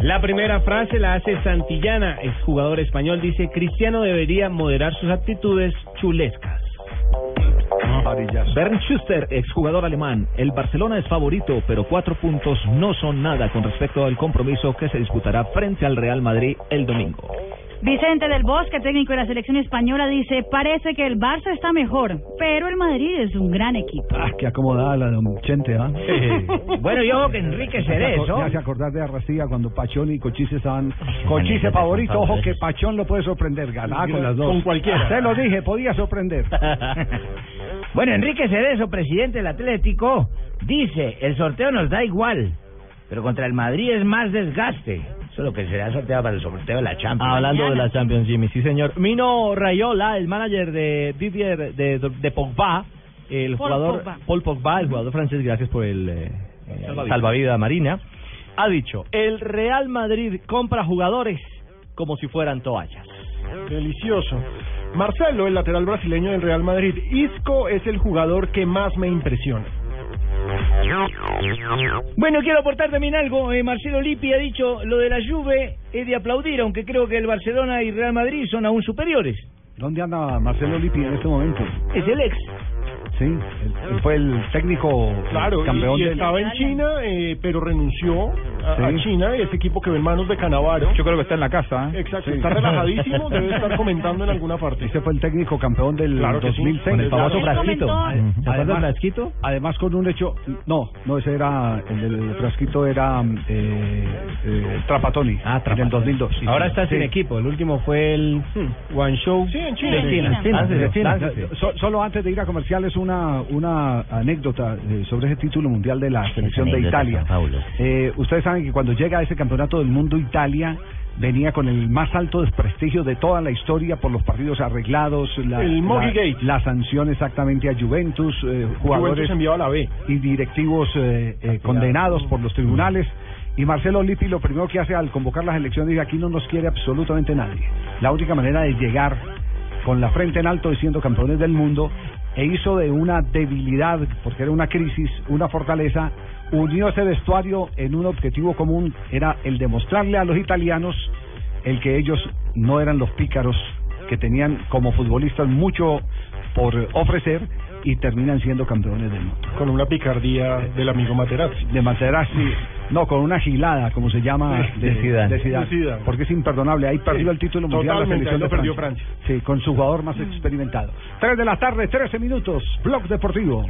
La primera frase la hace Santillana, exjugador español, dice Cristiano debería moderar sus actitudes chulescas. Bernd Schuster, exjugador alemán. El Barcelona es favorito, pero cuatro puntos no son nada con respecto al compromiso que se disputará frente al Real Madrid el domingo. Vicente del Bosque, técnico de la selección española, dice, parece que el Barça está mejor, pero el Madrid es un gran equipo. Ah, qué acomodada la de un Chente, ¿ah? Bueno, yo que Enrique Cerezo. Ya se acordar de Arrastilla cuando Pachón y Cochise estaban. Cochise favorito, ojo que Pachón lo puede sorprender, ganar con las dos. Con cualquiera. Te lo dije, podía sorprender. Bueno, Enrique Cerezo, presidente del Atlético, dice, el sorteo nos da igual, pero contra el Madrid es más desgaste. Eso es lo que será sorteado para el sorteo de la Champions. Hablando de la Champions, Jimmy, sí señor. Mino Rayola, el manager de Didier de, de Pogba, el Paul jugador Pogba. Paul Pogba, el jugador francés, gracias por el eh, eh, salvavidas marina, ha dicho, el Real Madrid compra jugadores como si fueran toallas. Delicioso. Marcelo, el lateral brasileño del Real Madrid. Isco es el jugador que más me impresiona. Bueno, quiero aportar también algo. Eh, Marcelo Lippi ha dicho lo de la Juve es de aplaudir, aunque creo que el Barcelona y Real Madrid son aún superiores. ¿Dónde anda Marcelo Lippi en este momento? Es el ex. Sí, él, fue el técnico Claro, y- campeón y, del- estaba en China, eh, pero renunció a, a Sí. China, ese equipo que ve en manos de Canavaro. Yo creo que está en la casa. ¿eh? Exacto, Sí. está relajadísimo, debe estar comentando en alguna parte. Este fue el técnico campeón del Claro que sí, 2006. con el famoso frasquito. comentó- ¿Se acuerda del Además- frasquito? Además con un hecho, no, no ese era el del frasquito era eh, eh, Trapatoni, Ah, en el 2002. sí, Ahora sí. está sin equipo, el último fue el Guangzhou Sí, en Sí, China. en China. China. Láncese. so- solo antes de ir a comerciales una una anécdota eh, sobre ese título mundial de la selección de Italia. Eh, ustedes saben que cuando llega a ese campeonato del mundo Italia venía con el más alto desprestigio de toda la historia por los partidos arreglados, la, El Mogi la- Gate. la sanción exactamente a Juventus, eh, jugadores Juventus enviado a la B. y directivos eh, eh, condenados por los tribunales. Y Marcelo Lippi lo primero que hace al convocar las elecciones dice aquí no nos quiere absolutamente nadie. La única manera de llegar con la frente en alto y siendo campeones del mundo e hizo de una debilidad, porque era una crisis, una fortaleza, unió ese vestuario en un objetivo común, era el demostrarle a los italianos el que ellos no eran los pícaros, que tenían como futbolistas mucho por ofrecer y terminan siendo campeones del mundo. Con una picardía del amigo Materazzi. De Materazzi, no, con una gilada, como se llama, De Zidane. de Zidane, De Zidane. porque es imperdonable. Ahí perdió el título mundial la Totalmente, selección ahí de perdió Sí, con su jugador más experimentado. 3 de la tarde, 13 minutos, Blog Deportivo.